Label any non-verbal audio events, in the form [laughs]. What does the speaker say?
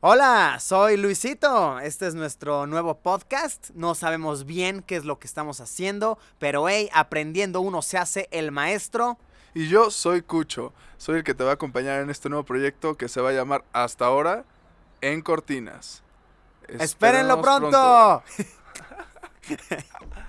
Hola, soy Luisito. Este es nuestro nuevo podcast. No sabemos bien qué es lo que estamos haciendo, pero hey, aprendiendo uno se hace el maestro. Y yo soy Cucho. Soy el que te va a acompañar en este nuevo proyecto que se va a llamar Hasta ahora en Cortinas. Espérenlo pronto. [laughs]